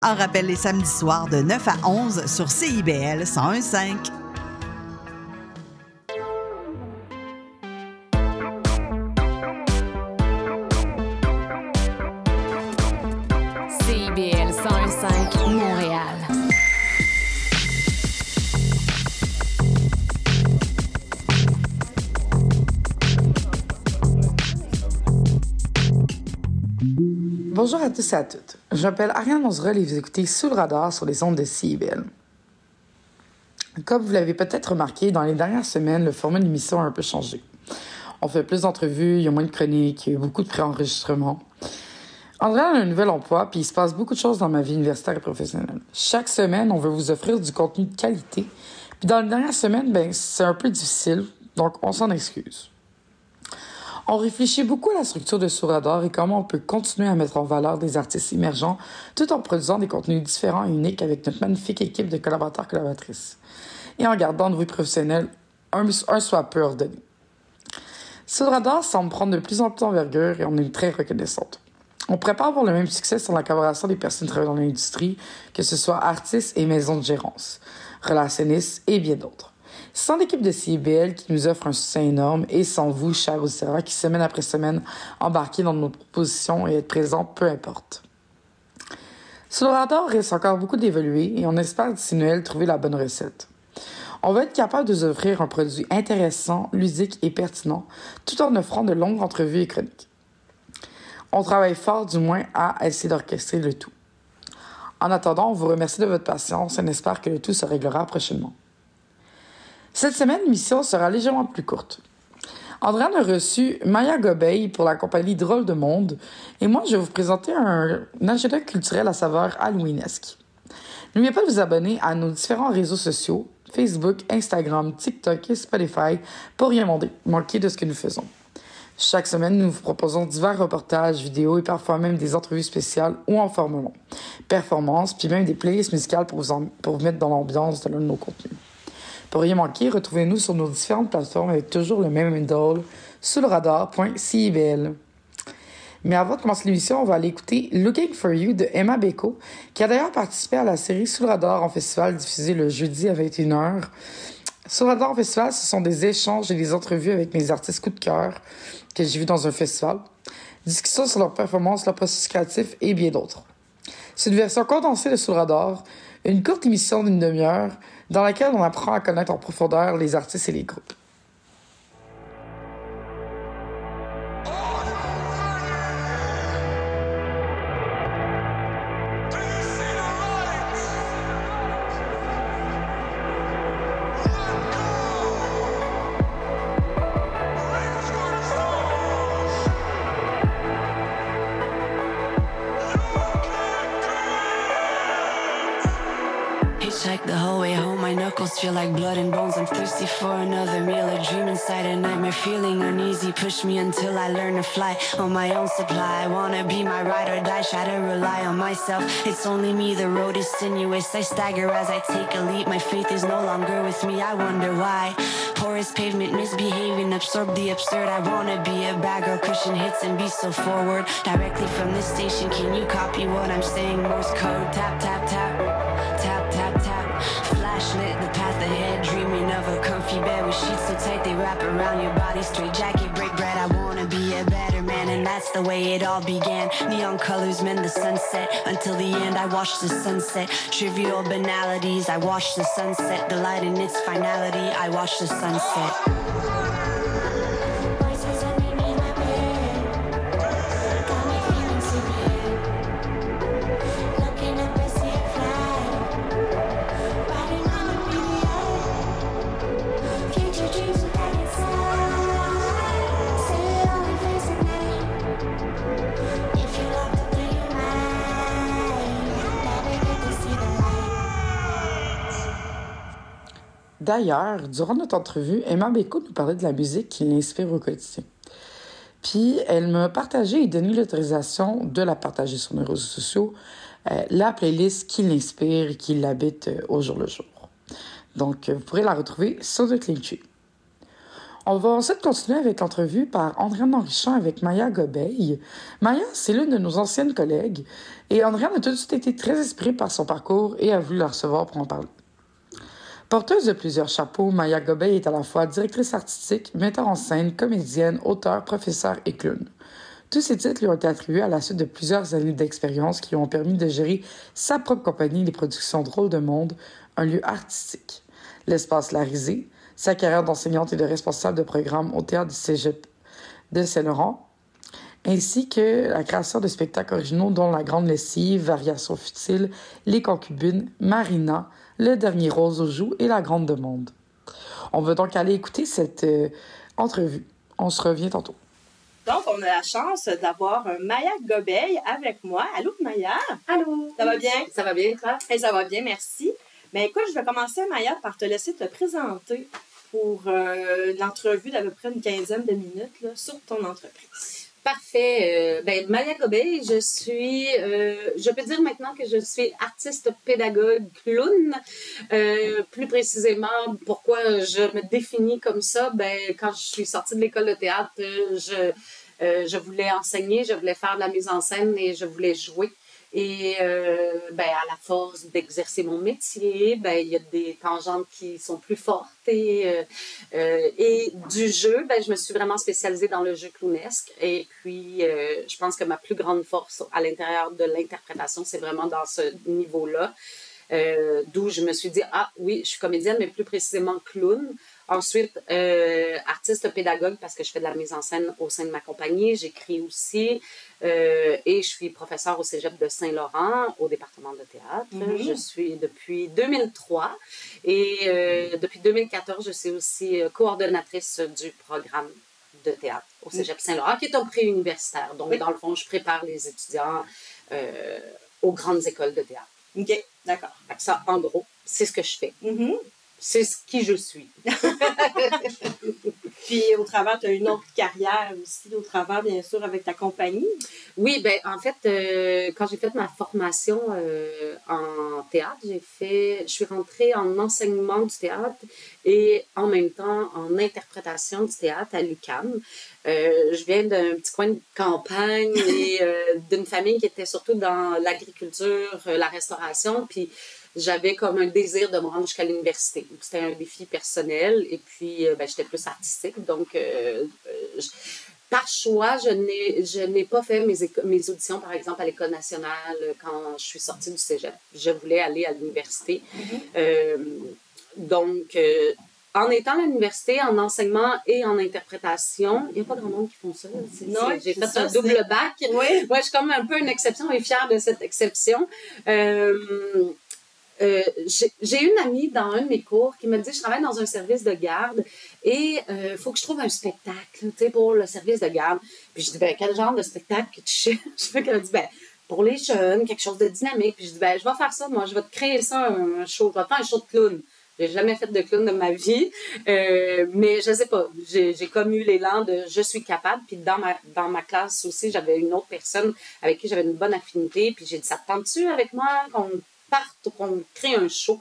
En rappelle les samedis soirs de 9 à 11 sur CIBL 1015. Bonjour à tous et à toutes. Je m'appelle Ariane Monzerol et vous écoutez Sous le radar sur les ondes de CIBL. Comme vous l'avez peut-être remarqué, dans les dernières semaines, le format de l'émission a un peu changé. On fait plus d'entrevues, il y a moins de chroniques, il y a beaucoup de préenregistrements. André a un nouvel emploi, puis il se passe beaucoup de choses dans ma vie universitaire et professionnelle. Chaque semaine, on veut vous offrir du contenu de qualité. Puis dans les dernières semaines, ben, c'est un peu difficile, donc on s'en excuse. On réfléchit beaucoup à la structure de Sourador et comment on peut continuer à mettre en valeur des artistes émergents tout en produisant des contenus différents et uniques avec notre magnifique équipe de collaborateurs collaboratrices. Et en gardant nos vies professionnelles un, un soit peu ordonné. Sourador semble prendre de plus en plus d'envergure et on est très reconnaissante. On prépare avoir le même succès sur la collaboration des personnes travaillant dans l'industrie, que ce soit artistes et maisons de gérance, relationnistes et bien d'autres. Sans l'équipe de CIBL qui nous offre un soutien énorme et sans vous, chers auditeurs, qui semaine après semaine embarquez dans nos propositions et êtes présents, peu importe. Sur le radar reste encore beaucoup d'évoluer et on espère d'ici Noël trouver la bonne recette. On va être capable de vous offrir un produit intéressant, ludique et pertinent, tout en offrant de longues entrevues et chroniques. On travaille fort, du moins, à essayer d'orchestrer le tout. En attendant, on vous remercie de votre patience et on espère que le tout se réglera prochainement. Cette semaine, l'émission sera légèrement plus courte. Andréane a reçu Maya Gobeil pour la compagnie Drôle de Monde et moi, je vais vous présenter un, un agenda culturel à saveur halloweenesque. N'oubliez pas de vous abonner à nos différents réseaux sociaux, Facebook, Instagram, TikTok et Spotify pour rien manquer de ce que nous faisons. Chaque semaine, nous vous proposons divers reportages, vidéos et parfois même des entrevues spéciales ou en format performances, puis même des playlists musicales pour vous, pour vous mettre dans l'ambiance de l'un de nos contenus. Pour rien manquer, retrouvez-nous sur nos différentes plateformes avec toujours le même handle, sous. Mais avant de commencer l'émission, on va aller écouter Looking for You de Emma Beko, qui a d'ailleurs participé à la série Sous radar en festival diffusée le jeudi à 21h. Sous le radar en festival, ce sont des échanges et des entrevues avec mes artistes coup de cœur que j'ai vus dans un festival, discussions sur leur performance, leur processus créatif et bien d'autres. C'est une version condensée de Sous radar, une courte émission d'une demi-heure dans laquelle on apprend à connaître en profondeur les artistes et les groupes. Push me until I learn to fly on my own supply. I wanna be my ride or die, try to rely on myself. It's only me, the road is sinuous. I stagger as I take a leap. My faith is no longer with me, I wonder why. Porous pavement, misbehaving, absorb the absurd. I wanna be a bad girl, cushion hits and be so forward. Directly from this station, can you copy what I'm saying? Morse code, tap, tap. Tap, wrap around your body. Straight jacket, break bread. I wanna be a better man, and that's the way it all began. Neon colors mend the sunset. Until the end, I watch the sunset. Trivial banalities, I watch the sunset. the light in its finality, I watch the sunset. D'ailleurs, durant notre entrevue, Emma Beko nous parlait de la musique qui l'inspire au quotidien. Puis, elle m'a partagé et donné l'autorisation de la partager sur mes réseaux sociaux, euh, la playlist qui l'inspire et qui l'habite euh, au jour le jour. Donc, euh, vous pourrez la retrouver sur notre Linktree. On va ensuite continuer avec l'entrevue par Andréane Henrichon avec Maya Gobeil. Maya, c'est l'une de nos anciennes collègues et Andréane a tout de suite été très inspirée par son parcours et a voulu la recevoir pour en parler. Porteuse de plusieurs chapeaux, Maya Gobeil est à la fois directrice artistique, metteur en scène, comédienne, auteure, professeure et clown. Tous ces titres lui ont été attribués à la suite de plusieurs années d'expérience qui lui ont permis de gérer sa propre compagnie, les productions Drôles de Monde, un lieu artistique. L'espace Larisé, sa carrière d'enseignante et de responsable de programme au théâtre du Cégep de Saint-Laurent, ainsi que la création de spectacles originaux dont La Grande Lessive, Variations futiles, Les Concubines, Marina, Le Dernier Rose aux joues et La Grande Demande. On va donc aller écouter cette euh, entrevue. On se revient tantôt. Donc, on a la chance d'avoir un Maya Gobeil avec moi. Allô, Maya? Allô? Ça va bien? Ça va bien, toi? Et ça va bien, merci. Mais écoute, je vais commencer, Maya, par te laisser te présenter pour euh, l'entrevue d'à peu près une quinzaine de minutes là, sur ton entreprise. Parfait. Euh, ben, Maya Gobey, je suis, euh, je peux dire maintenant que je suis artiste pédagogue clown. Euh, plus précisément, pourquoi je me définis comme ça? Ben, quand je suis sortie de l'école de théâtre, je, je voulais enseigner, je voulais faire de la mise en scène et je voulais jouer. Et euh, ben, à la force d'exercer mon métier, ben, il y a des tangentes qui sont plus fortes. Et, euh, euh, et du jeu, ben, je me suis vraiment spécialisée dans le jeu clownesque. Et puis, euh, je pense que ma plus grande force à l'intérieur de l'interprétation, c'est vraiment dans ce niveau-là. Euh, D'où je me suis dit, ah oui, je suis comédienne, mais plus précisément clown. Ensuite, euh, artiste pédagogue parce que je fais de la mise en scène au sein de ma compagnie. J'écris aussi euh, et je suis professeure au Cégep de Saint-Laurent au département de théâtre. Mhm. Je suis depuis 2003 et euh, depuis 2014, je suis aussi euh, coordonnatrice du programme de théâtre au Cégep Saint-Laurent qui est un pré-universitaire. Donc, Oui. dans le fond, je prépare les étudiants aux grandes écoles de théâtre. OK, d'accord. Ça, en gros, c'est ce que je fais. Mhm. C'est ce qui je suis. Puis, au travers, tu as une autre carrière aussi, au travers, bien sûr, avec ta compagnie. Oui, ben en fait, euh, quand j'ai fait ma formation euh, en théâtre, j'ai fait, je suis rentrée en enseignement du théâtre et en même temps en interprétation du théâtre à l'UCAM. Euh, je viens d'un petit coin de campagne et d'une famille qui était surtout dans l'agriculture, la restauration, puis j'avais comme un désir de me rendre jusqu'à l'université. C'était un défi personnel et puis euh, ben, j'étais plus artistique, donc euh, euh, je- par choix, je n'ai, pas fait mes, mes auditions, par exemple, à l'École nationale quand je suis sortie du cégep. Je voulais aller à l'université. Euh, donc, euh, en étant à l'université, en enseignement et en interprétation, il n'y a pas grand monde qui font ça. J'ai fait ça, un double bac. Oui. Moi, je suis comme un peu une exception et fière de cette exception. Euh, euh, j'ai une amie dans un de mes cours qui me dit je travaille dans un service de garde et il faut que je trouve un spectacle pour le service de garde. Puis je dis ben, quel genre de spectacle que tu cherches Fait qu'elle dit ben, pour les jeunes, quelque chose de dynamique. Puis je dis ben, je vais faire ça, moi, je vais te créer ça, un show, je vais faire un show de clown. J'ai jamais fait de clown de ma vie, euh, mais je sais pas. J'ai comme eu l'élan de je suis capable. Puis dans ma, dans ma classe aussi, j'avais une autre personne avec qui j'avais une bonne affinité. Puis j'ai dit, ça te tente-tu avec moi parte ou qu'on crée un show?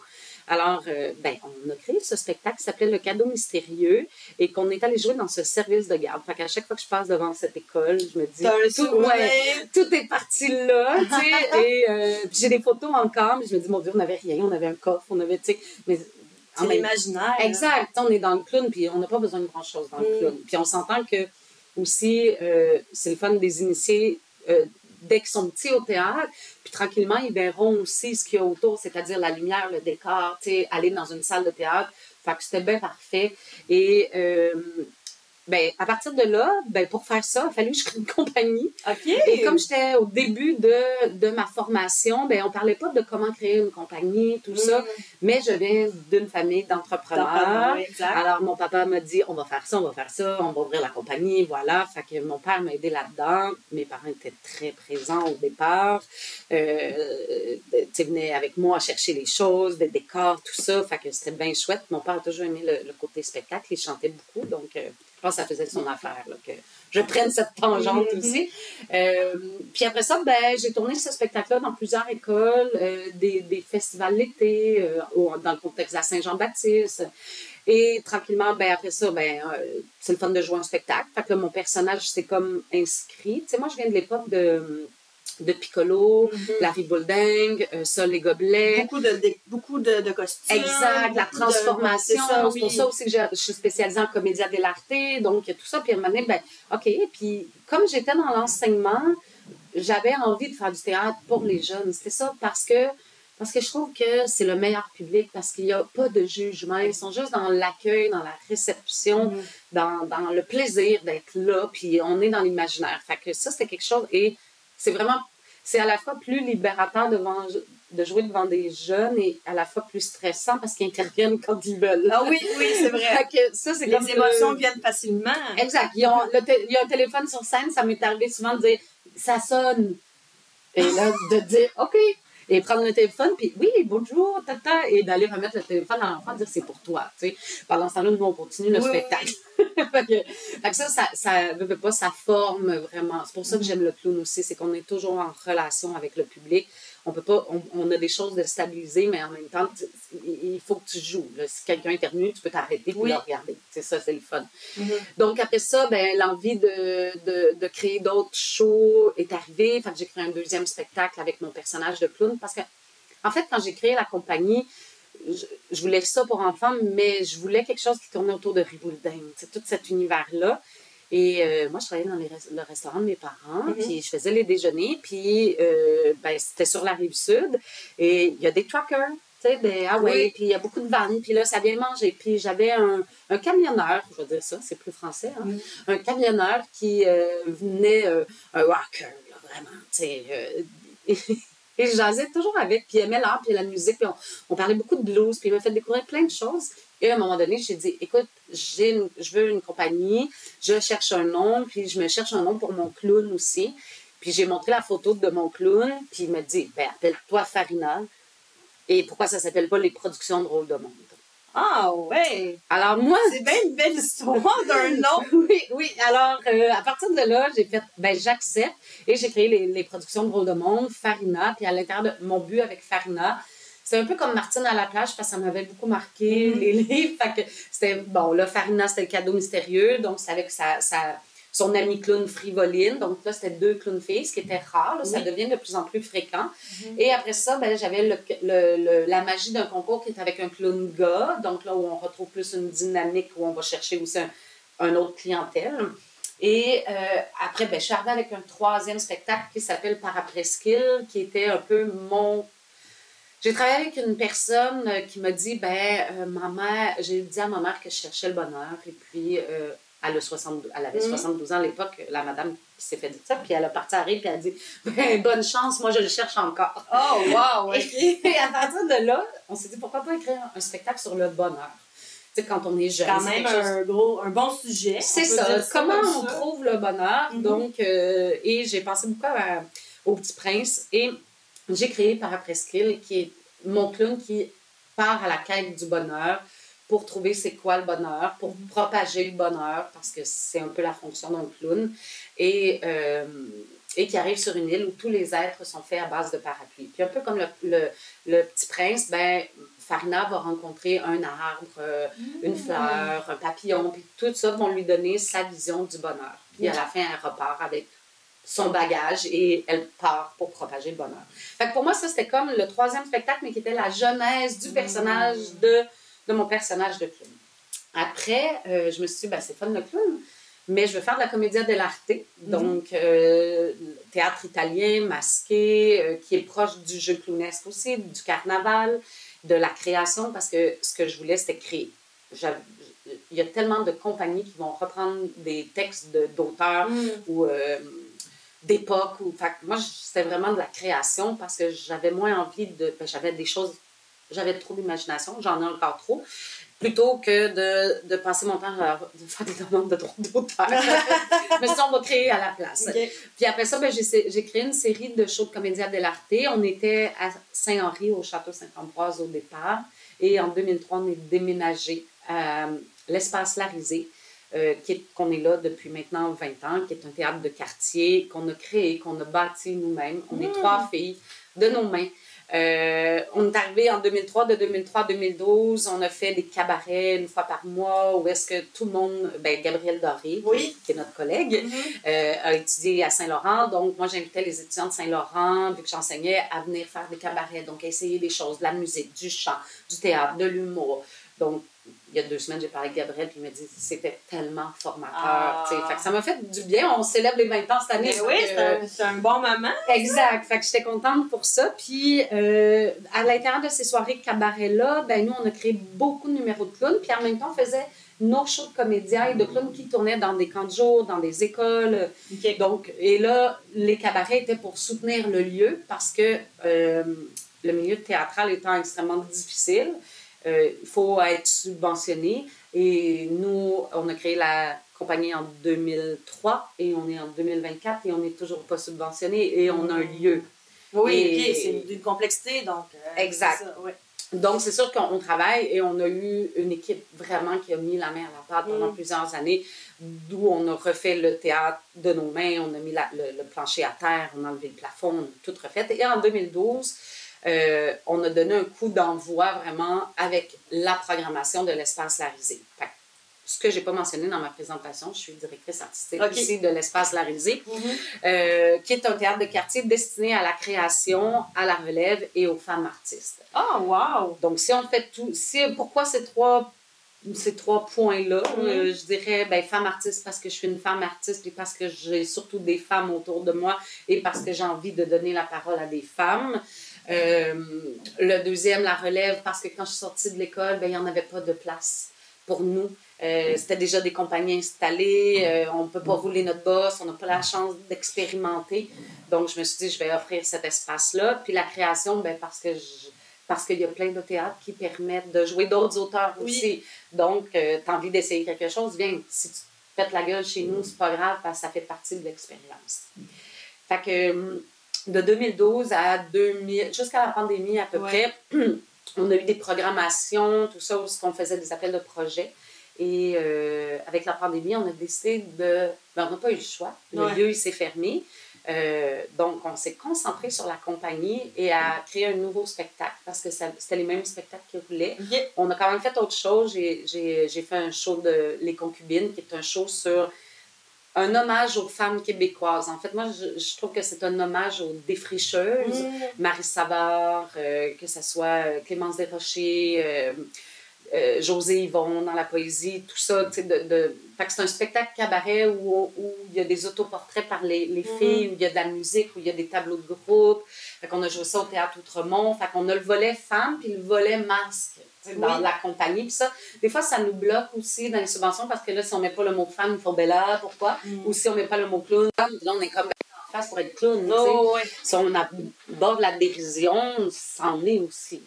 Alors, euh, ben, on a créé ce spectacle qui s'appelait Le cadeau mystérieux et qu'on est allé jouer dans ce service de garde. Fait qu'à chaque fois que je passe devant cette école, je me dis, tout, souvenir. ouais, tout est parti là, tu sais. et euh, j'ai des photos encore, mais je me dis, mon Dieu, on n'avait rien, on avait un coffre, on avait, tu sais. Mais en hein. Exact. On est dans le clown, puis on n'a pas besoin de grand-chose dans le Mm. clown. Puis on s'entend que aussi, euh, c'est le fun des initiés euh, dès qu'ils sont petits au théâtre. Puis tranquillement, ils verront aussi ce qu'il y a autour, c'est-à-dire la lumière, le décor, aller dans une salle de théâtre. Fait que c'était bien parfait. Et euh, ben, à partir de là, ben, pour faire ça, il a fallu que je crée une compagnie. OK. Et comme j'étais au début de, de ma formation, ben, on parlait pas de comment créer une compagnie, tout ça, Mm. mais je viens d'une famille d'entrepreneurs. Alors, mon papa m'a dit, on va faire ça, on va faire ça, on va ouvrir la compagnie, voilà. Fait que mon père m'a aidé là-dedans. Mes parents étaient très présents au départ. Euh, tu sais, venaient avec moi chercher les choses, des décors, tout ça. Fait que c'était bien chouette. Mon père a toujours aimé le, le côté spectacle. Il chantait beaucoup, donc euh, je pense que ça faisait son affaire, là, que je prenne cette tangente Mhm. aussi. Euh, puis après ça, ben, j'ai tourné ce spectacle-là dans plusieurs écoles, euh, des, des festivals l'été, euh, dans le contexte de la Saint-Jean-Baptiste. Et tranquillement, ben après ça, ben c'est le fun de jouer un spectacle. Fait que là, mon personnage s'est comme inscrit. Tu sais, moi, je viens de l'époque de, de Piccolo, Mhm. Larry Bulding, euh, Sol et Gobelets. Beaucoup de, de- beaucoup de, de costumes. Exact, la transformation. c'est C'est pour oui. ça aussi que je, je suis spécialisée en comédia dell'arte. Donc, tout ça. Puis, à un moment donné, ben, OK. Puis, comme j'étais dans l'enseignement, j'avais envie de faire du théâtre pour les jeunes. C'était ça parce que, parce que je trouve que c'est le meilleur public parce qu'il n'y a pas de jugement. Ils sont juste dans l'accueil, dans la réception, Mhm. dans, dans le plaisir d'être là. Puis, on est dans l'imaginaire. Fait que ça, c'était quelque chose. Et c'est vraiment, c'est à la fois plus libérateur devant, de jouer devant des jeunes et à la fois plus stressant parce qu'ils interviennent quand ils veulent. Ah oui, oui, c'est vrai. Que ça, c'est Les comme émotions le- viennent facilement. Exact. Ils ont le té- il y a un téléphone sur scène, ça m'est arrivé souvent de dire ça sonne. Et là, de dire OK. Et prendre le téléphone, puis oui, bonjour, tata, et d'aller remettre le téléphone à l'enfant, dire c'est pour toi. Tu sais. Pendant ce temps-là, nous, on continue le Oui, spectacle. fait, que, fait que ça, ça, ça veut pas, ça forme vraiment. C'est pour ça que j'aime le clown aussi, c'est qu'on est toujours en relation avec le public. On peut pas, on, on a des choses de stabiliser, mais en même temps, il faut que tu joues. là. Si quelqu'un éternue, tu peux t'arrêter Oui. le regarder. C'est ça, c'est le fun. Mhm. Donc, après ça, ben, l'envie de, de, de créer d'autres shows est arrivée. Fait que j'ai créé un deuxième spectacle avec mon personnage de clown. Parce que, en fait, quand j'ai créé la compagnie, je, je voulais ça pour enfants, mais je voulais quelque chose qui tournait autour de Riboulding. C'est tout cet univers-là. Et euh, moi, je travaillais dans les res- le restaurant de mes parents, Mhm. puis je faisais les déjeuners, puis euh, ben, c'était sur la rive sud. Et il y a des truckers, tu sais, des ah ouais, Oui. puis il y a beaucoup de vannes, puis là, ça vient manger. Puis j'avais un, un camionneur, je vais dire ça, c'est plus français, hein, Mhm. un camionneur qui euh, venait, un rocker, là, vraiment, tu sais. et je jasais toujours avec, puis il aimait l'art, puis la musique, puis on, parlait beaucoup de blues, puis il m'a fait découvrir plein de choses. Et à un moment donné, j'ai dit, écoute, j'ai je veux une compagnie, je cherche un nom, puis je me cherche un nom pour mon clown aussi. Puis j'ai montré la photo de mon clown, puis il m'a dit, ben, appelle-toi Farina. Et pourquoi ça s'appelle pas les productions de rôle de monde? Ah ouais! Alors moi, C'est bien une belle histoire d'un nom. oui, oui. Alors, euh, à partir de là, j'ai fait, ben, j'accepte et j'ai créé les, les productions de Drôle de Monde, Farina. Puis à l'intérieur de mon but avec Farina, c'est un peu comme Martine à la plage parce que ça m'avait beaucoup marqué, Mhm. les livres. Fait que c'était, bon, là, Farina, c'était le cadeau mystérieux. Donc, c'est avec sa, sa- son ami clown Frivoline. Donc, là, c'était deux clowns filles, ce qui était rare. Là, Ça Oui. devient de plus en plus fréquent. Et après ça, ben, j'avais le, le- le- la magie d'un concours qui est avec un clown gars. Donc, là où on retrouve plus une dynamique, où on va chercher aussi un, un autre clientèle. Et euh, après, ben, je suis arrivée avec un troisième spectacle qui s'appelle Parapresqu'île, qui était un peu mon. J'ai travaillé avec une personne euh, qui m'a dit ben, euh, ma mère, j'ai dit à ma mère que je cherchais le bonheur, et puis euh, elle, a 72, elle avait Mhm. 72 ans à l'époque, la madame qui s'est fait dire ça, puis elle a parti à rire, puis elle a dit ben, bonne chance, moi je le cherche encore. Oh wow! Et à partir de là, on s'est dit pourquoi pas écrire un spectacle sur le bonheur? Tu sais, quand on est jeune. Quand même chose- un, gros, un bon sujet. c'est ça. Comment comme on ça. trouve le bonheur? Mhm. Donc, euh, et j'ai pensé beaucoup à- au Petit Prince et j'ai créé Parapresqu'île, qui est mon clown qui part à la quête du bonheur pour trouver c'est quoi le bonheur, pour Mhm. propager le bonheur, parce que c'est un peu la fonction d'un clown, et, euh, et qui arrive sur une île où tous les êtres sont faits à base de parapluies. Puis un peu comme le, le, le Petit Prince, ben, Farina va rencontrer un arbre, euh, une fleur, un papillon, puis tout ça vont lui donner sa vision du bonheur. Puis à la fin, elle repart avec son bagage et elle part pour propager le bonheur. Fait que pour moi, ça, c'était comme le troisième spectacle, mais qui était la genèse du personnage de, de mon personnage de clown. Après, euh, je me suis dit, ben, c'est fun le clown, mais je veux faire de la commedia dell'arte, donc euh, théâtre italien, masqué, euh, qui est proche du jeu clownesque aussi, du carnaval, de la création, parce que ce que je voulais, c'était créer. Il y a tellement de compagnies qui vont reprendre des textes de- d'auteurs Mm. ou d'époque. Ou, fait moi, c'était vraiment de la création parce que j'avais moins envie de. ben, j'avais des choses. J'avais trop d'imagination, j'en ai encore trop. Plutôt que de, de passer mon temps à de faire des demandes de droits d'auteur. Mais ça, on va créer à la place. Puis après ça, ben, j'ai créé une série de shows de comédia dell'arte. On était à Saint-Henri, au Château Saint-Ambroise au départ. Et en 2003, on est déménagé à l'espace Larisé, euh, est- qu'on est là depuis maintenant 20 ans, qui est un théâtre de quartier qu'on a créé, qu'on a bâti nous-mêmes. On est Mm. trois filles de nos mains. Euh, on est arrivé en 2003, de 2003 à 2012, on a fait des cabarets une fois par mois où est-ce que tout le monde, ben, Gabriel Doré, qui- Oui. qui, est notre collègue, euh, a étudié à Saint-Laurent. Donc, moi, j'invitais les étudiants de Saint-Laurent, vu que j'enseignais, à venir faire des cabarets. Donc, à essayer des choses, de la musique, du chant, du théâtre, de l'humour. Donc, il y a deux semaines, j'ai parlé avec Gabriel, puis il m'a dit c'était tellement formateur. Ah. Fait que ça m'a fait du bien. On célèbre les 20 ans cette année. Mais oui, c'est euh, un, c'est un bon moment. Exact. Fait que j'étais contente pour ça. Puis, euh, à l'intérieur de ces soirées cabaret-là, ben, nous, on a créé beaucoup de numéros de clowns. Puis, en même temps, on faisait nos shows de comédiens et de clowns qui tournaient dans des camps de jour, dans des écoles. Donc, et là, les cabarets étaient pour soutenir le lieu parce que euh, le milieu théâtral étant extrêmement difficile, il faut être subventionné. Et nous, on a créé la compagnie en 2003 et on est en 2024 et on n'est toujours pas subventionné et on a un lieu. Oui, Et- c'est d'une complexité, donc. euh, Exact. c'est ça, ouais. Donc, c'est sûr qu'on travaille et on a eu une équipe vraiment qui a mis la main à la pâte pendant Mm. plusieurs années, d'où on a refait le théâtre de nos mains, on a mis la- le, le plancher à terre, on a enlevé le plafond, on a tout refait. Et en 2012, euh, on a donné un coup d'envoi vraiment avec la programmation de l'espace Larisé. Fait que, ce que j'ai pas mentionné dans ma présentation, je suis directrice artistique ici de l'espace Larisé, Mhm. euh, qui est un théâtre de quartier destiné à la création, à la relève et aux femmes artistes. Ah, wow! Donc, si on fait tout, si, pourquoi ces trois, ces trois points-là? Mhm. Euh, je dirais, ben, femme artiste parce que je suis une femme artiste et parce que j'ai surtout des femmes autour de moi et parce que j'ai envie de donner la parole à des femmes. Euh, le deuxième, la relève, parce que quand je suis sortie de l'école, ben, il n'y en avait pas de place pour nous. Euh, C'était déjà des compagnies installées, euh, on ne peut pas rouler notre boss, on n'a pas la chance d'expérimenter. Donc, je me suis dit, je vais offrir cet espace-là. Puis la création, ben, parce que je- parce qu'il y a plein de théâtres qui permettent de jouer d'autres auteurs Oui. aussi. Donc, tu as envie d'essayer quelque chose, viens, si tu te pètes la gueule chez nous, c'est pas grave, parce que ça fait partie de l'expérience. Fait que hum, de 2012 à 2000, jusqu'à la pandémie à peu Ouais. près, on a eu des programmations, tout ça, où on faisait des appels de projets. Et euh, avec la pandémie, on a décidé de... ben, on n'a pas eu le choix. Le Ouais. lieu, il s'est fermé. Euh, donc, on s'est concentré sur la compagnie et à créer un nouveau spectacle parce que c'était les mêmes spectacles qui roulaient. Ok. On a quand même fait autre chose. J'ai fait un show de Les Concubines, qui est un show sur un hommage aux femmes québécoises. En fait, moi, je, je trouve que c'est un hommage aux défricheuses. Mm. Marie Savard, euh, que ce soit euh, Clémence Desrochers, euh, euh, José Yvon dans la poésie, tout ça. tu sais, De, de... Fait que c'est un spectacle cabaret où, où il y a des autoportraits par les, les Mhm. filles, où il y a de la musique, où il y a des tableaux de groupe. Fait qu'on a joué ça au Théâtre Outremont. Fait qu'on a le volet femme puis le volet masque dans Oui. la compagnie. Puis ça, des fois, ça nous bloque aussi dans les subventions parce que là, si on met pas le mot femme, il faut Bella, pourquoi? Mm. Ou si on met pas le mot clown, là, on est comme en face pour être clown. Oh, si on aborde la dérision, c'en est aussi.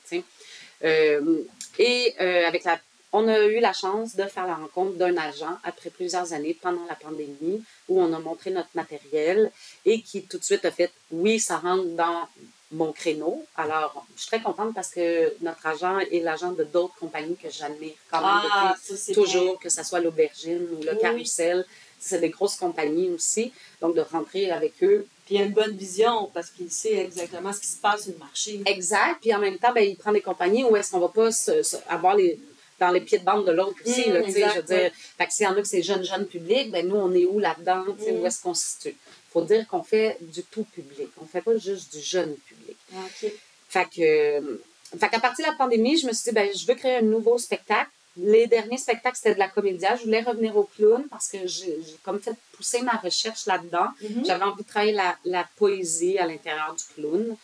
Euh, et euh, avec la, on a eu la chance de faire la rencontre d'un agent après plusieurs années pendant la pandémie où on a montré notre matériel et qui tout de suite a fait oui, ça rentre dans mon créneau. Alors, je suis très contente parce que notre agent est l'agent de d'autres compagnies que j'admire quand même Ah, depuis ça, toujours, que ce soit l'aubergine ou le Oui. carrousel. C'est des grosses compagnies aussi. Donc, de rentrer avec eux, Puis il a une bonne vision parce qu'il sait exactement ce qui se passe sur le marché. Exact. Puis en même temps, ben, il prend des compagnies où est-ce qu'on va pas se- se- avoir les dans les pieds de bande de l'autre aussi. Mm, là, exact, je veux dire, fait que s'il y en a que c'est jeune, jeune public, ben nous, on est où là-dedans? tu sais, Mm. Où est-ce qu'on se situe? Il faut dire qu'on fait du tout public. On fait pas juste du jeune public. OK. Fait que, euh, fait qu'à partir de la pandémie, je me suis dit, ben, je veux créer un nouveau spectacle. Les derniers spectacles, c'était de la comédia. Je voulais revenir au clown parce que j'ai comme fait pousser ma recherche là-dedans. Mhm. J'avais envie de travailler la, la poésie à l'intérieur du clown.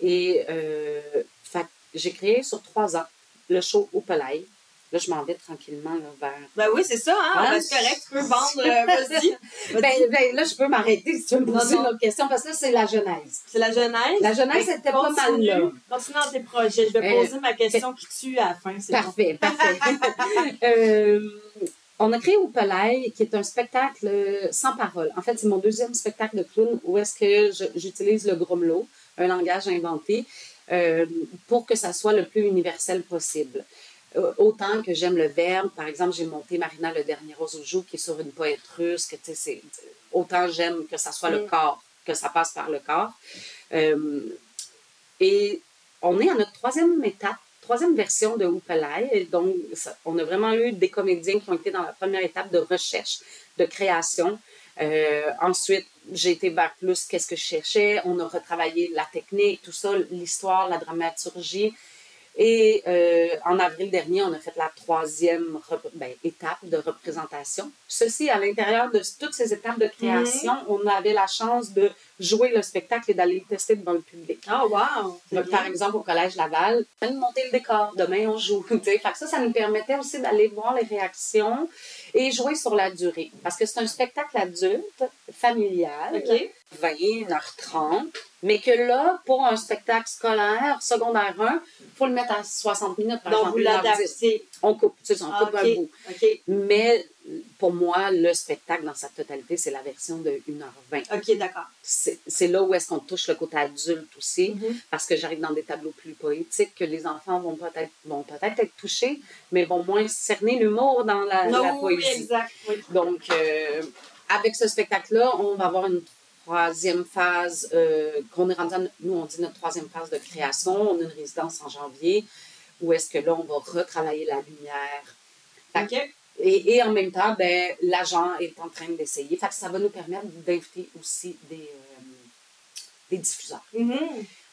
Et euh, j'ai créé sur trois ans le show Polaï. Là, je m'en vais tranquillement là, vers. Ben oui, c'est ça, hein? Ben, c'est correct, tu peux vendre. euh, Vas-y. Ben, ben, là, je peux m'arrêter si tu veux me poser une autre question parce que là, c'est la genèse. C'est la genèse. La genèse, Ben, c'était pas mal là. Continue dans tes projets. Je vais Euh, poser ma question qui tue à la fin. C'est bon. Parfait, parfait. Euh, on a créé Oupelay, qui est un spectacle sans parole. En fait, c'est mon deuxième spectacle de clown où est-ce que j'utilise le grommelot, un langage inventé, euh, pour que ça soit le plus universel possible. Autant que j'aime le verbe, par exemple, j'ai monté Marina le dernier rose au jour qui est sur une poète russe, que c'est autant j'aime que ça soit le Mm. corps, que ça passe par le corps. Euh, et on est à notre troisième étape, troisième version de Oupelay. Et Donc, ça- on a vraiment eu des comédiens qui ont été dans la première étape de recherche, de création. Euh, ensuite, j'ai été vers plus qu'est-ce que je cherchais. On a retravaillé la technique, tout ça, l'histoire, la dramaturgie. Et euh, en avril dernier, on a fait la troisième ben, étape de représentation. Ceci, à l'intérieur de toutes ces étapes de création, on avait la chance de jouer le spectacle et d'aller le tester devant le public. Oh, wow! Donc, par exemple, au Collège Laval, on allait monter le décor. Demain, on joue. tu sais. Fait que ça, ça nous permettait aussi d'aller voir les réactions et jouer sur la durée. Parce que c'est un spectacle adulte, familial, OK. 20, 1h30. Mais que là, pour un spectacle scolaire, secondaire 1, il faut le mettre à 60 minutes, par Donc, exemple. vous 1h10. l'adaptez. On coupe, tu sais, on Ah, coupe OK. un bout. Mais pour moi, le spectacle dans sa totalité, c'est la version de 1h20. OK, d'accord. C'est là où est-ce qu'on touche le côté adulte aussi Mhm. parce que j'arrive dans des tableaux plus poétiques que les enfants vont peut-être vont peut-être être touchés, mais vont moins cerner l'humour dans la, Non, la oui, poésie. exact. Oui. Donc, euh, avec ce spectacle-là, on va avoir une troisième phase euh, qu'on est rendu, à, nous on dit notre troisième phase de création. On a une résidence en janvier où est-ce que là, on va retravailler la lumière. Fait que-. Et, et en même temps, ben, l'agent est en train d'essayer. Fait que ça va nous permettre d'inviter aussi des, euh, des diffuseurs. Mhm.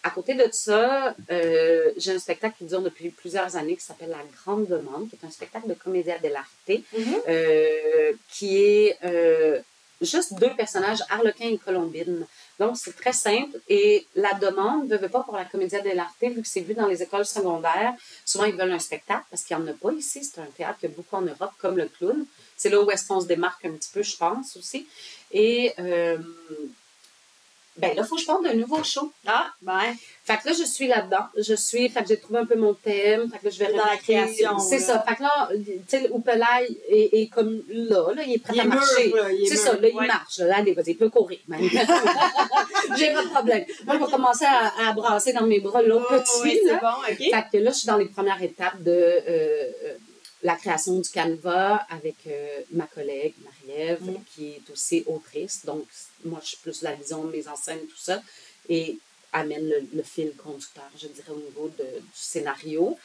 À côté de ça, euh, j'ai un spectacle qui dure depuis plusieurs années qui s'appelle La Grande Demande, qui est un spectacle de comédia dell'arte, Mhm. euh, qui est euh, juste deux personnages, Harlequin et Colombine. Donc, c'est très simple. Et la demande ne veut pas pour la comédia dell'arte, vu que c'est vu dans les écoles secondaires. Souvent, ils veulent un spectacle parce qu'il n'y en a pas ici. C'est un théâtre qu'il y a beaucoup en Europe, comme le clown. C'est là où est-ce qu'on se démarque un petit peu, je pense, aussi. Et euh, ben là, il faut que je parle d'un nouveau show. Ah, ben. Fait que là, je suis là-dedans. Je suis, fait que j'ai trouvé un peu mon thème. Fait que là, je vais Dans la création, C'est ça. Fait que là, tu sais, Oupelay est, est comme là, là, il est prêt Il à est marcher. C'est ça, là, il Ouais. marche. Là, allez, vas-y, il peut courir, même. j'ai pas de problème. Moi, je vais commencer à, à brasser dans mes bras l'autre Oh, petit. oui, là. c'est bon, OK. Fait que là, je suis dans les premières étapes de euh, euh, la création du canevas avec euh, ma collègue Mm. qui est aussi autrice. Donc, moi, je suis plus la vision de mes scène, tout ça. Et amène le, le fil conducteur, je dirais, au niveau de- du scénario.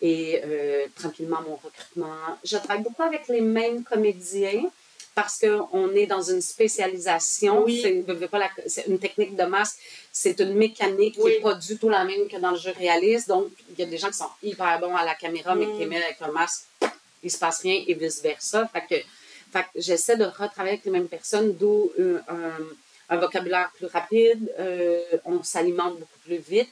Et euh, tranquillement, mon recrutement. Je travaille beaucoup avec les mêmes comédiens parce qu'on est dans une spécialisation. Oui. C'est une technique de masque. C'est une mécanique qui n'est pas du tout la même que dans le jeu réaliste. Donc, il y a des gens qui sont hyper bons à la caméra, mais Mm. qui les mettent avec un masque, il se passe rien et vice-versa. Fait que, fait que j'essaie de retravailler avec les mêmes personnes, d'où euh, un, un vocabulaire plus rapide. euh, on s'alimente beaucoup plus vite.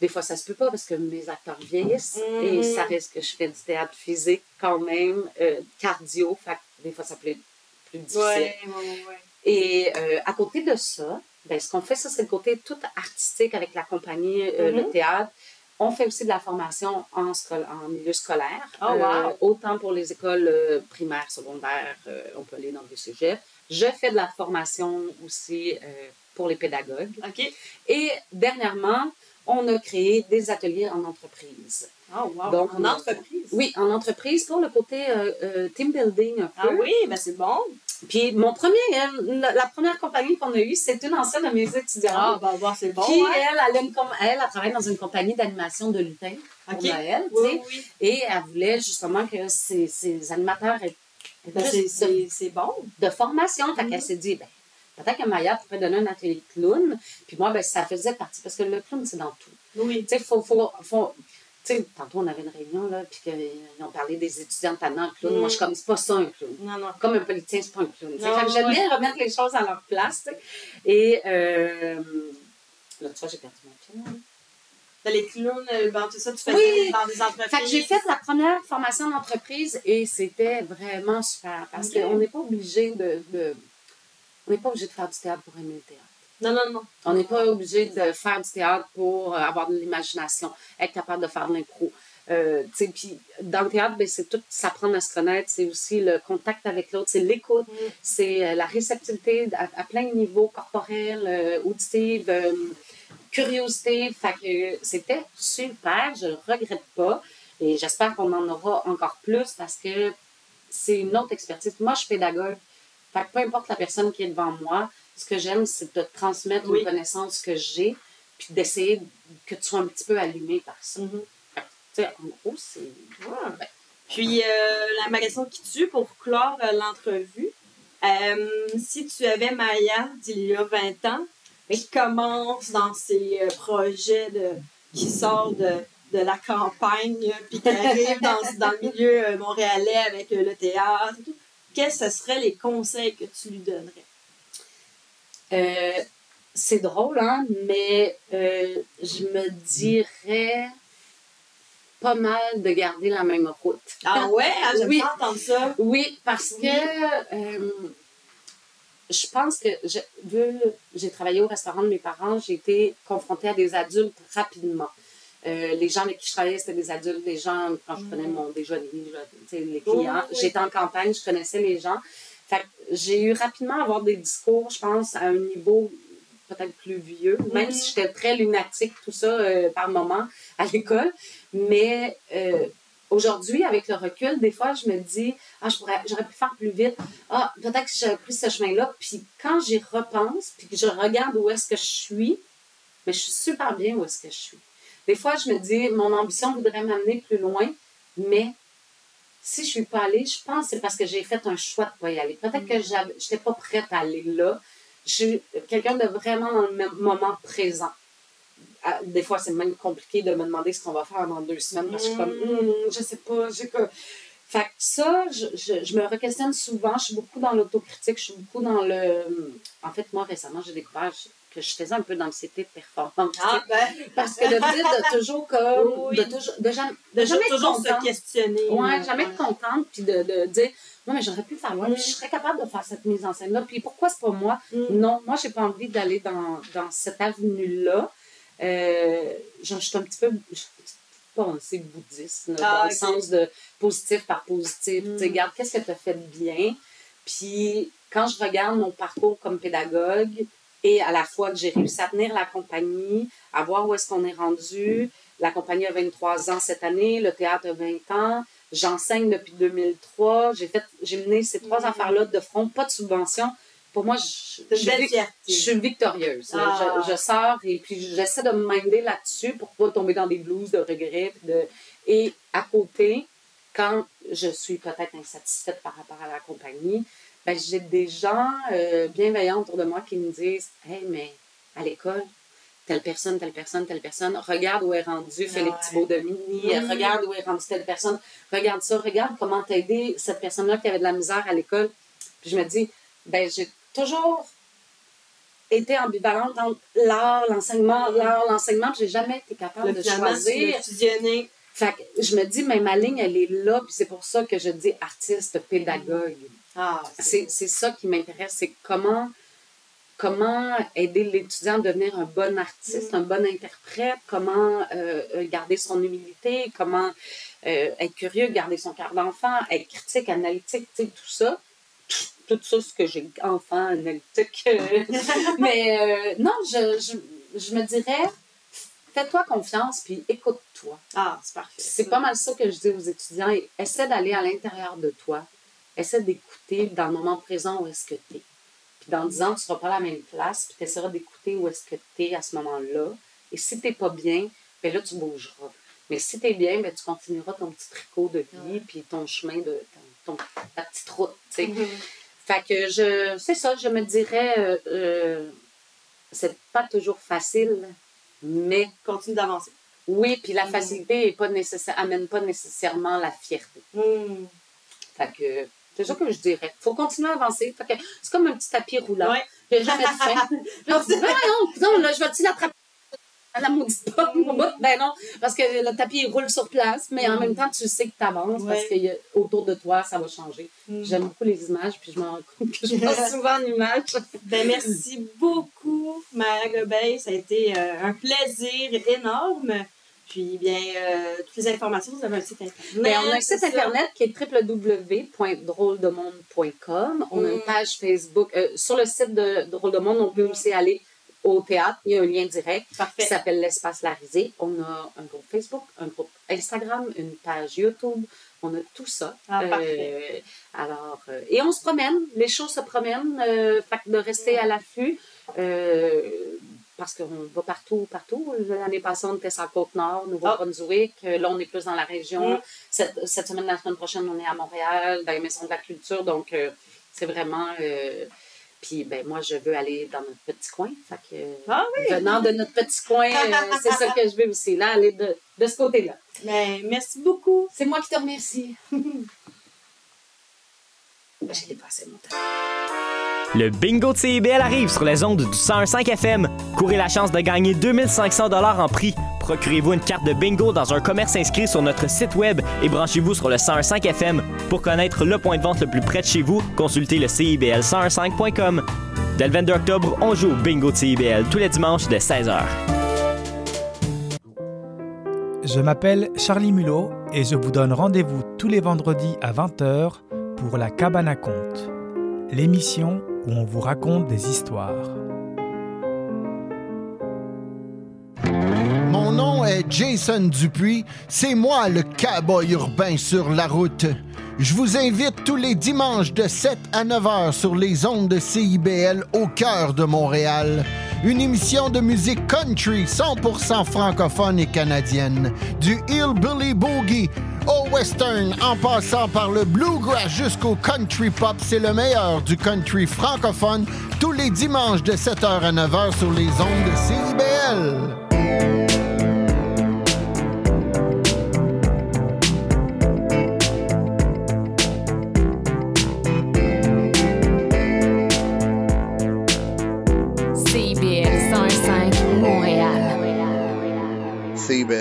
Des fois, ça se peut pas parce que mes acteurs vieillissent et ça reste que je fais du théâtre physique quand même, euh, cardio. Fait que des fois, ça peut être plus difficile. Ouais, ouais, ouais, ouais. Et à côté de ça, ben, ce qu'on fait, ça, c'est le côté tout artistique avec la compagnie, le Mhm. théâtre. On fait aussi de la formation en, milieu scolaire. Oh, wow. autant pour les écoles euh, primaires, secondaires, euh, on peut aller dans des sujets. Je fais de la formation aussi euh, pour les pédagogues. OK. Et dernièrement, on a créé des ateliers en entreprise. Oh, wow. Donc, en entreprise? Oui, en entreprise pour le côté euh, euh, team building un Ah oui, ben c'est bon. Puis mon premier, la, la première compagnie qu'on a eue, c'est une ancienne de mes étudiants. Ah, ben, bon, c'est bon. Qui, hein? elle, elle, elle, elle travaille dans une compagnie d'animation de lutin pour OK. Noël, Oui, oui. Et elle voulait justement que ses, ses animateurs aient Ben, plus c'est- de, bon. de formation. Fait Mhm. qu'elle s'est dit, ben, peut-être que Maya pourrait donner un atelier clown. Puis moi, ben, ça faisait partie, parce que le clown, c'est dans tout. Oui. Tu sais, faut, faut, sais, tantôt, on avait une réunion, là, puis qu'ils ont parlé des étudiants de talent clown. Mm. Moi, je suis comme, c'est pas ça un clown. Non, non. Comme un politicien, c'est pas un clown. tu sais. Non, fait que j'aime ouais. bien remettre les choses à leur place. Et euh, là, tu vois, j'ai perdu mon fil. hein. T'as les clowns, euh, ben, tout ça, tu fais Oui. dans des entreprises. Fait que j'ai fait la première formation en entreprise et c'était vraiment super parce qu'on n'est pas obligé de, de- on n'est pas obligé de faire du théâtre pour aimer le théâtre. Non, non, non. On n'est pas obligé de faire du théâtre pour euh, avoir de l'imagination, être capable de faire de l'impro. Euh, puis dans le théâtre, ben, c'est tout s'apprendre à se connaître, c'est aussi le contact avec l'autre, c'est l'écoute, Mm. c'est euh, la réceptivité à, à plein de niveaux, corporels, euh, auditive, euh, curiosité. Fait que c'était super, je le regrette pas. Et j'espère qu'on en aura encore plus parce que c'est une autre expertise. Moi, je suis pédagogue. Fait que peu importe la personne qui est devant moi, ce que j'aime, c'est de transmettre Oui. une connaissance que j'ai, puis d'essayer que tu sois un petit peu allumé par ça. Mhm. Tu sais, en gros, c'est. Ben, Puis, euh, la ma question qui tue pour clore euh, l'entrevue. Euh, si tu avais Maya d'il y a 20 ans, qui commence dans ses projets de, qui sort de, de la campagne, puis qui arrive dans, dans le milieu montréalais avec le théâtre quels ce seraient les conseils que tu lui donnerais? Euh, c'est drôle, hein, mais euh, je me dirais pas mal de garder la même route. Ah ouais? Ah, J'aime Oui. entendre ça. Oui, parce Oui. que euh, je pense que j'ai travaillé au restaurant de mes parents, j'ai été confrontée à des adultes rapidement. Euh, les gens avec qui je travaillais, c'était des adultes, les gens, quand je prenais mon déjeuner, les clients. Oh, oui. J'étais en campagne, je connaissais les gens. Fait que j'ai eu rapidement à avoir des discours, je pense, à un niveau peut-être plus vieux, même Mhm. si j'étais très lunatique, tout ça, euh, par moment, à l'école. Mais euh, aujourd'hui, avec le recul, des fois, je me dis, ah, j'aurais pu faire plus vite. Ah, peut-être que j'aurais pris ce chemin-là. Puis quand j'y repense, puis que je regarde où est-ce que je suis, mais je suis super bien où est-ce que je suis. Des fois, je me dis, mon ambition voudrait m'amener plus loin, mais si je suis pas allée, je pense que c'est parce que j'ai fait un choix de pas y aller. Peut-être que j'avais- j'étais pas prête à aller là. Je suis quelqu'un de vraiment dans le moment présent. Ah, Des fois, c'est même compliqué de me demander ce qu'on va faire dans deux semaines. Parce que je suis comme, Mm. Hum, je sais pas, j'ai que. Fait que ça, je, je, je me re-questionne souvent. Je suis beaucoup dans l'autocritique. Je suis beaucoup dans le. En fait, moi, récemment, j'ai découvert que je faisais un peu d'anxiété de performance. Ah, ben, Parce que de dire de toujours comme. Oui. De, toujours, de jamais, de jamais être toujours contente. se questionner. Ouais, jamais être contente, puis de, de dire, non, mais j'aurais pu faire loin, puis je serais capable de faire cette mise en scène-là. Puis pourquoi c'est pas moi? Mm. Non, moi, j'ai pas envie d'aller dans, dans cette avenue-là. Euh, je, je suis un petit peu, pas assez bouddhiste, là, Ah, dans ok. le sens de positif par positif. Mm. Tu sais, regarde, qu'est-ce que tu as fait de bien? Puis quand je regarde mon parcours comme pédagogue, et à la fois que j'ai réussi à tenir la compagnie, à voir où est-ce qu'on est rendu. La compagnie a 23 ans cette année, le théâtre a 20 ans. J'enseigne depuis 2003. J'ai fait, j'ai mené ces trois Mhm. affaires-là de front, pas de subvention. Pour moi, je, suis, fierté. je suis victorieuse. Ah. Je, sors et puis j'essaie de me minder là-dessus pour pas tomber dans des blues de regret. puis De... Et à côté, quand je suis peut-être insatisfaite par rapport à la compagnie, ben, j'ai des gens euh, bienveillants autour de moi qui me disent Hey, mais à l'école, telle personne, telle personne, telle personne, regarde où est rendu Philippe Ouais. Thibault de Mini, regarde où est rendu telle personne, regarde ça, regarde comment t'as aidé cette personne-là qui avait de la misère à l'école. Puis je me dis Ben, j'ai toujours été ambivalente entre l'art, l'enseignement, l'art, l'enseignement, j'ai jamais été capable Le de choisir. Fait que je me dis, mais ma ligne, elle est là, puis c'est pour ça que je dis artiste, pédagogue. Ah, C'est c'est ça qui m'intéresse, c'est comment, comment aider l'étudiant à devenir un bon artiste, un bon interprète, comment euh, garder son humilité, comment euh, être curieux, garder son cœur d'enfant, être critique, analytique, tu sais, tout ça. Tout ça, ce que j'ai enfant, analytique. mais euh, non, je, je, je me dirais, fais-toi confiance, puis écoute-toi. Ah, c'est parfait. C'est pas mal ça que je dis aux étudiants. Essaie d'aller à l'intérieur de toi. Essaie d'écouter dans le moment présent où est-ce que tu es. Puis dans 10 ans, tu ne seras pas à la même place, puis tu essaieras d'écouter où est-ce que tu es à ce moment-là. Et si tu n'es pas bien, ben là, tu bougeras. Mais si tu es bien, ben, tu continueras ton petit tricot de vie, puis ton chemin de ton, ton- ta petite route. Mhm. Fait que je, c'est ça, je me dirais, euh, euh, c'est pas toujours facile, mais Continue d'avancer. oui, puis la Mhm. facilité est pas nécessaire, amène pas nécessairement la fierté. Hmm. Fait que c'est ça que je dirais. Faut continuer à avancer. Que c'est comme un petit tapis roulant. Ouais. A jamais de dis, ben non, non, là, je vais-tu l'attraper? à La maudite pomme? Ben non, parce que le tapis il roule sur place, mais en même temps, tu sais que tu avances parce Ouais. qu'autour de toi, ça va changer. Hmm. J'aime beaucoup les images, puis je me rends compte que je pense souvent en images. Ben, merci beaucoup, Maya Gobeil. Ça a été euh, un plaisir énorme. Puis, bien, euh, toutes les informations, vous avez un site internet. Ben, on a un site internet qui est www.drôledemonde.com. On a Mm. une page Facebook. Euh, sur le site de Drôle de Monde, on peut aussi aller au théâtre. Il y a un lien direct qui Parfait. s'appelle l'Espace Larisé. On a un groupe Facebook, un groupe Instagram, une page YouTube. On a tout ça. Ah, Euh, parfait. alors, euh, et on se promène. Les choses se promènent. Euh, fait de rester à l'affût. Parce qu'on va partout, partout. L'année passée, on était sur la Côte-Nord, Nouveau-Brunswick. Euh, Là, on est plus dans la région. Mm. Cette, cette semaine, la semaine prochaine, on est à Montréal, dans les maisons de la culture. Donc, euh, c'est vraiment... euh, puis, ben, moi, je veux aller dans notre petit coin. Fait que, Ah oui! venant de notre petit coin, c'est ça que je veux aussi, là, aller de, de ce côté-là. Ben, merci beaucoup. C'est moi qui te remercie. J'ai dépassé mon temps. Le bingo de CIBL arrive sur les ondes du 101.5 FM. Courez la chance de gagner 2500 dollars en prix. Procurez-vous une carte de bingo dans un commerce inscrit sur notre site web et branchez-vous sur le 101.5 FM. Pour connaître le point de vente le plus près de chez vous, consultez le CIBL1015.com. Dès le 22 octobre, on joue au bingo de CIBL tous les dimanches de 16h. Je m'appelle Charlie Mulot et je vous donne rendez-vous tous les vendredis à 20h pour La Cabane à Conte, l'émission où on vous raconte des histoires. Mon nom est Jason Dupuis. C'est moi le cowboy urbain sur la route. Je vous invite tous les dimanches de 7 à 9 heures sur les ondes de CIBL au cœur de Montréal. Une émission de musique country 100% francophone et canadienne. Du hillbilly boogie au western en passant par le bluegrass jusqu'au country pop, c'est le meilleur du country francophone tous les dimanches de 7h à 9h sur les ondes de CIBL.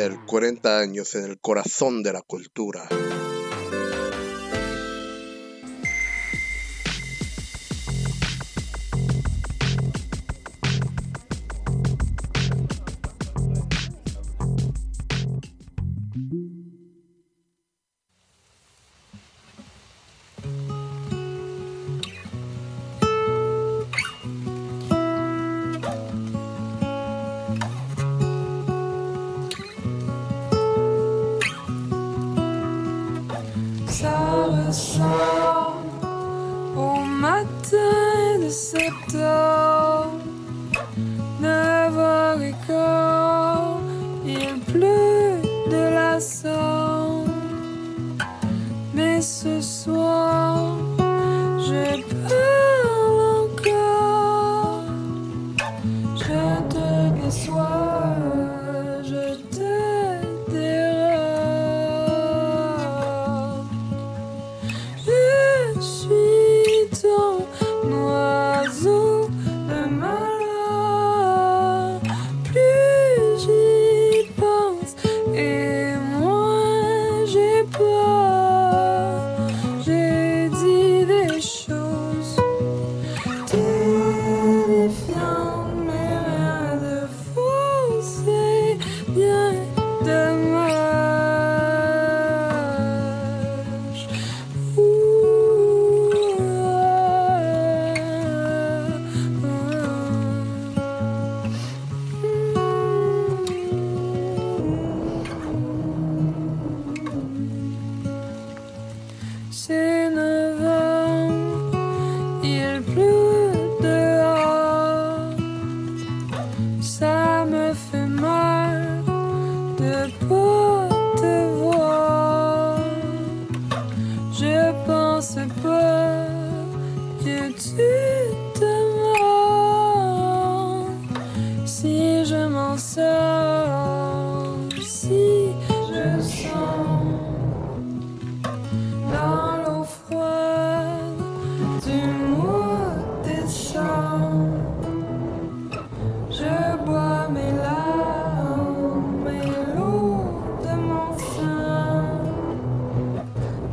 Ciber, 40 años en el corazón de la cultura.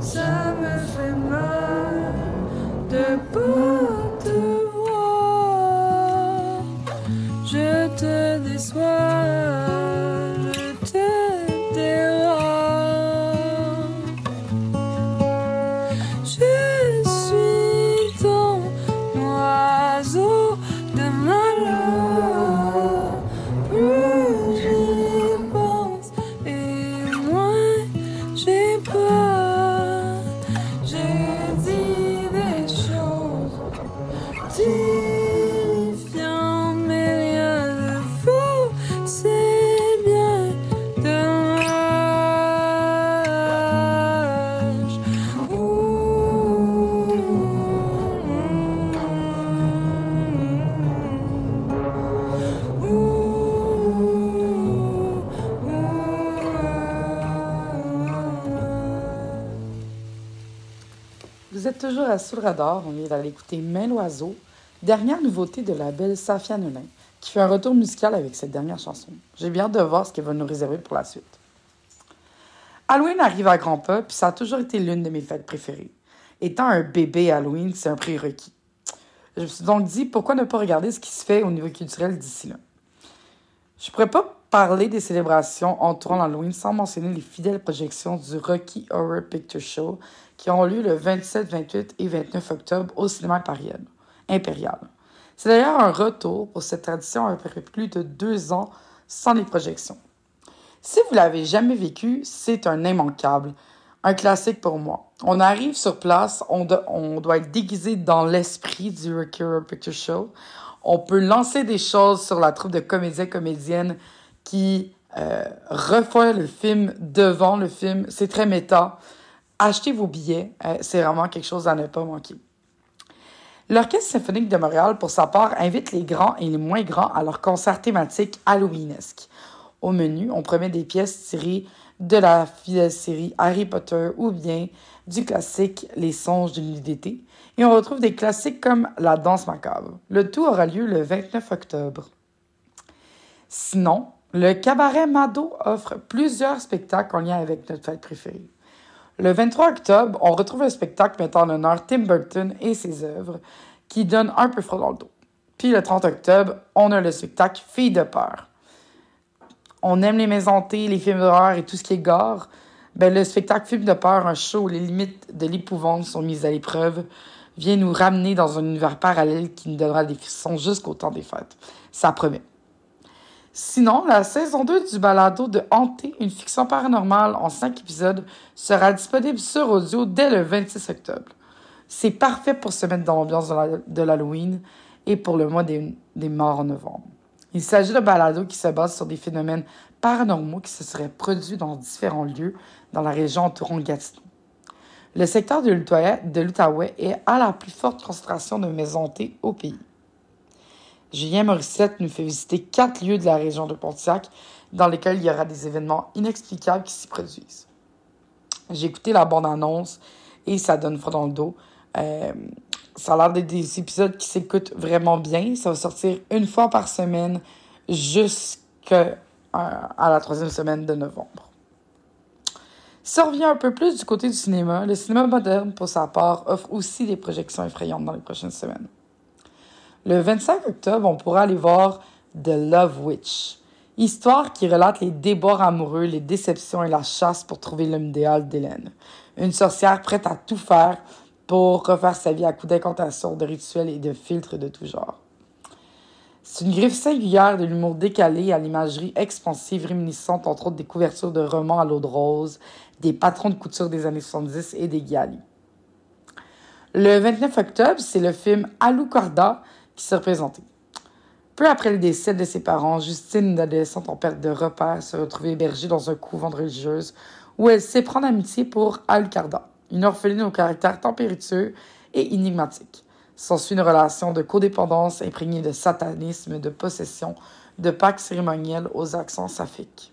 ça me fait mal de Sous le radar. On vient d'aller écouter Main l'oiseau, dernière nouveauté de la belle Safia Nolin, qui fait un retour musical avec cette dernière chanson. J'ai bien hâte de voir ce qu'elle va nous réserver pour la suite. Halloween arrive à grands pas, puis ça a toujours été l'une de mes fêtes préférées. Étant un bébé Halloween, c'est un prérequis. Je me suis donc dit, pourquoi ne pas regarder ce qui se fait au niveau culturel d'ici là? Je pourrais pas parler des célébrations entourant l'Halloween sans mentionner les fidèles projections du Rocky Horror Picture Show qui ont lieu le 27, 28 et 29 octobre au cinéma impérial. C'est d'ailleurs un retour pour cette tradition après plus de deux ans sans les projections. Si vous l'avez jamais vécu, c'est un immanquable, un classique pour moi. On arrive sur place, on, do- on doit être déguisé dans l'esprit du Horror Picture Show. On peut lancer des choses sur la troupe de comédiens comédiennes qui euh, refait le film devant le film. C'est très méta. Achetez vos billets, euh, c'est vraiment quelque chose à ne pas manquer. L'Orchestre symphonique de Montréal, pour sa part, invite les grands et les moins grands à leur concert thématique halloweenesque. Au menu, on promet des pièces tirées de la fidèle série Harry Potter ou bien du classique Les songes d'une nuit d'été. Et on retrouve des classiques comme La danse macabre. Le tout aura lieu le 29 octobre. Sinon, le cabaret Mado offre plusieurs spectacles en lien avec notre fête préférée. Le 23 octobre, on retrouve un spectacle mettant en honneur Tim Burton et ses œuvres qui donne un peu froid dans le dos. Puis le 30 octobre, on a le spectacle Filles de peur. On aime les maisons hantées, les films d'horreur et tout ce qui est gore. Ben, le spectacle Film de peur, un show où les limites de l'épouvante sont mises à l'épreuve, vient nous ramener dans un univers parallèle qui nous donnera des frissons jusqu'au temps des fêtes. Ça promet. Sinon, la saison 2 du balado de Hanté, une fiction paranormale en 5 épisodes, sera disponible sur audio dès le 26 octobre. C'est parfait pour se mettre dans l'ambiance de l'Halloween et pour le mois des, morts en novembre. Il s'agit d'un balado qui se base sur des phénomènes paranormaux qui se seraient produits dans différents lieux dans la région entourant Gatineau. Le secteur de l'Outaouais est à la plus forte concentration de maisons hantées au pays. Julien Morissette nous fait visiter quatre lieux de la région de Pontiac dans lesquels il y aura des événements inexplicables qui s'y produisent. J'ai écouté la bande-annonce et ça donne froid dans le dos. Euh, ça a l'air d'être des épisodes qui s'écoutent vraiment bien. Ça va sortir une fois par semaine jusqu'à à la troisième semaine de novembre. Si on revient un peu plus du côté du cinéma, le cinéma moderne, pour sa part, offre aussi des projections effrayantes dans les prochaines semaines. Le 25 octobre, on pourra aller voir The Love Witch, histoire qui relate les débords amoureux, les déceptions et la chasse pour trouver l'homme idéal d'Hélène. Une sorcière prête à tout faire pour refaire sa vie à coups d'incantations, de rituels et de filtres de tout genre. C'est une griffe singulière de l'humour décalé à l'imagerie expansive réminiscente entre autres des couvertures de romans à l'eau de rose, des patrons de couture des années 70 et des galis. Le 29 octobre, c'est le film Alucarda qui s'est représenté. Peu après le décès de ses parents, Justine, une adolescente en perte de repère, se retrouve hébergée dans un couvent de religieuse où elle sait prendre amitié pour Alucarda, une orpheline au caractère tempétueux et énigmatique. S'ensuit une relation de codépendance imprégnée de satanisme, de possession, de pactes cérémoniels aux accents saphiques.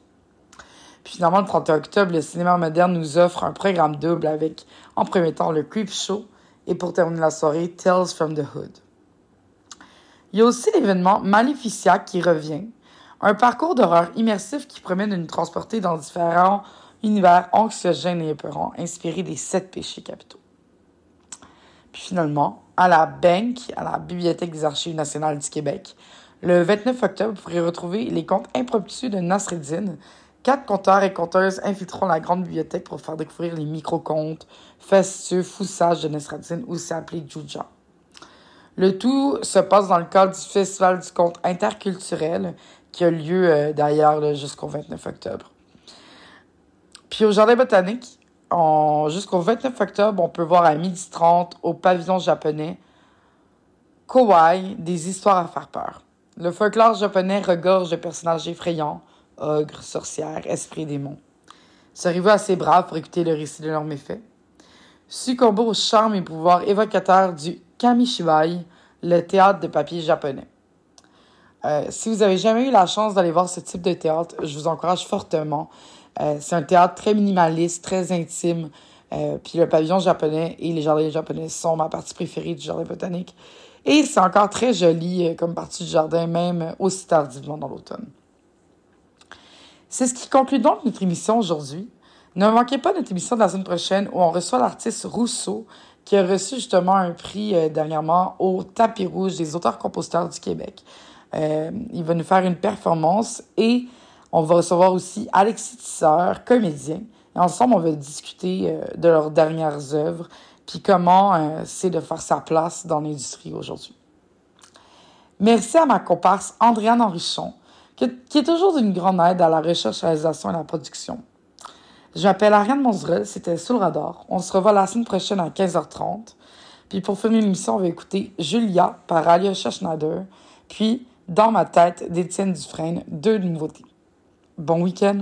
Puis finalement, le 31 octobre, le cinéma moderne nous offre un programme double avec, en premier temps, le Creep Show et pour terminer la soirée, Tales from the Hood. Il y a aussi l'événement Maleficia qui revient, un parcours d'horreur immersif qui promet de nous transporter dans différents univers anxiogènes et épeurants, inspirés des sept péchés capitaux. Puis finalement, à la Bank, à la Bibliothèque des Archives nationales du Québec, le 29 octobre, vous pourrez retrouver les contes impromptus de Nasreddin. Quatre conteurs et conteuses infiltreront la grande bibliothèque pour faire découvrir les micro-contes fastueux, foussages de Nasreddin, aussi appelé Juja. Le tout se passe dans le cadre du Festival du conte interculturel qui a lieu euh, d'ailleurs jusqu'au 29 octobre. Puis au Jardin botanique, jusqu'au 29 octobre, on peut voir à 12h30 au pavillon japonais Kowai, des histoires à faire peur. Le folklore japonais regorge de personnages effrayants, ogres, sorcières, esprits démons. Serez-vous assez brave pour écouter le récit de leurs méfaits? Succomber au charme et pouvoir évocateur du Kamishibai, le théâtre de papier japonais. Euh, si vous avez jamais eu la chance d'aller voir ce type de théâtre, je vous encourage fortement. Euh, c'est un théâtre très minimaliste, très intime, Euh, puis le pavillon japonais et les jardins japonais sont ma partie préférée du jardin botanique. Et c'est encore très joli comme partie du jardin, même aussi tardivement dans l'automne. C'est ce qui conclut donc notre émission aujourd'hui. Ne manquez pas notre émission de la semaine prochaine où on reçoit l'artiste Rousseau qui a reçu justement un prix euh, dernièrement au tapis rouge des auteurs-compositeurs du Québec. Euh, il va nous faire une performance et on va recevoir aussi Alexis Tisseur, comédien. Et ensemble, on va discuter euh, de leurs dernières œuvres puis comment c'est de faire sa place dans l'industrie aujourd'hui. Merci à ma comparse Andréane Henrichon, qui est toujours d'une grande aide à la recherche, réalisation et la production. Je m'appelle Ariane Monzerel, c'était Sous le radar. On se revoit la semaine prochaine à 15h30. Puis pour finir l'émission, on va écouter Julia par Alyosha Schneider, puis Dans ma tête d'Étienne Dufresne, deux nouveautés. Bon week-end!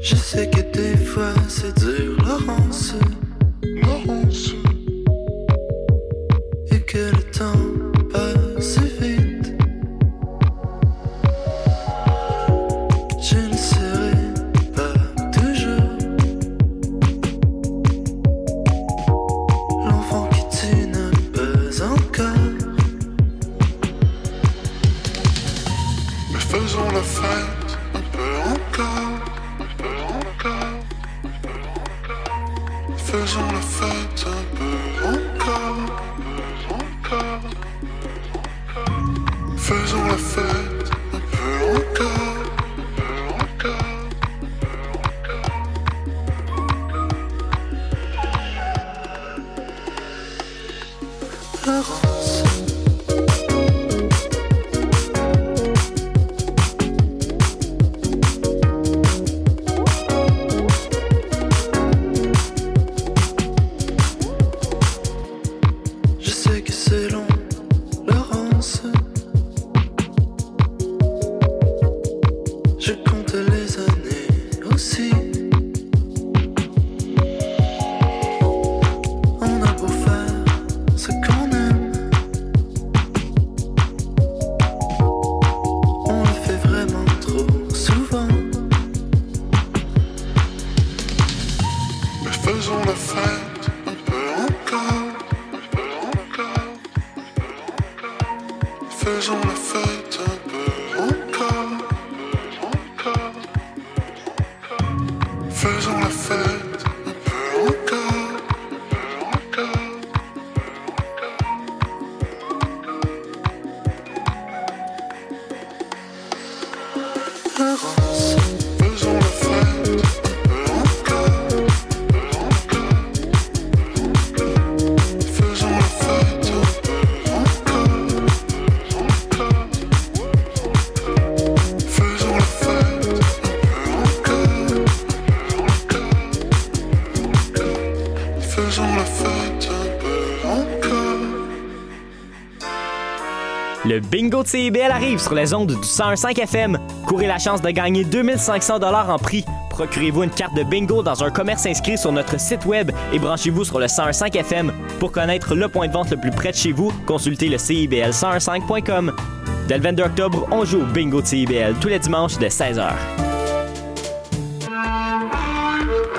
Je sais que des fois c'est dur, Laurence. Laurence. Bingo de CIBL arrive sur les ondes du 101.5 FM. Courez la chance de gagner 2500 dollars en prix. Procurez-vous une carte de bingo dans un commerce inscrit sur notre site web et branchez-vous sur le 101.5 FM. Pour connaître le point de vente le plus près de chez vous, consultez le CIBL1015.com. Dès le 22 octobre, on joue au bingo de CIBL tous les dimanches de 16h.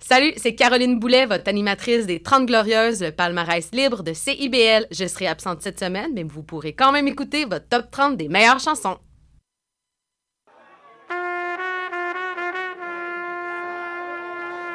Salut, c'est Caroline Boulet, votre animatrice des 30 Glorieuses, le palmarès libre de CIBL. Je serai absente cette semaine, mais vous pourrez quand même écouter votre top 30 des meilleures chansons.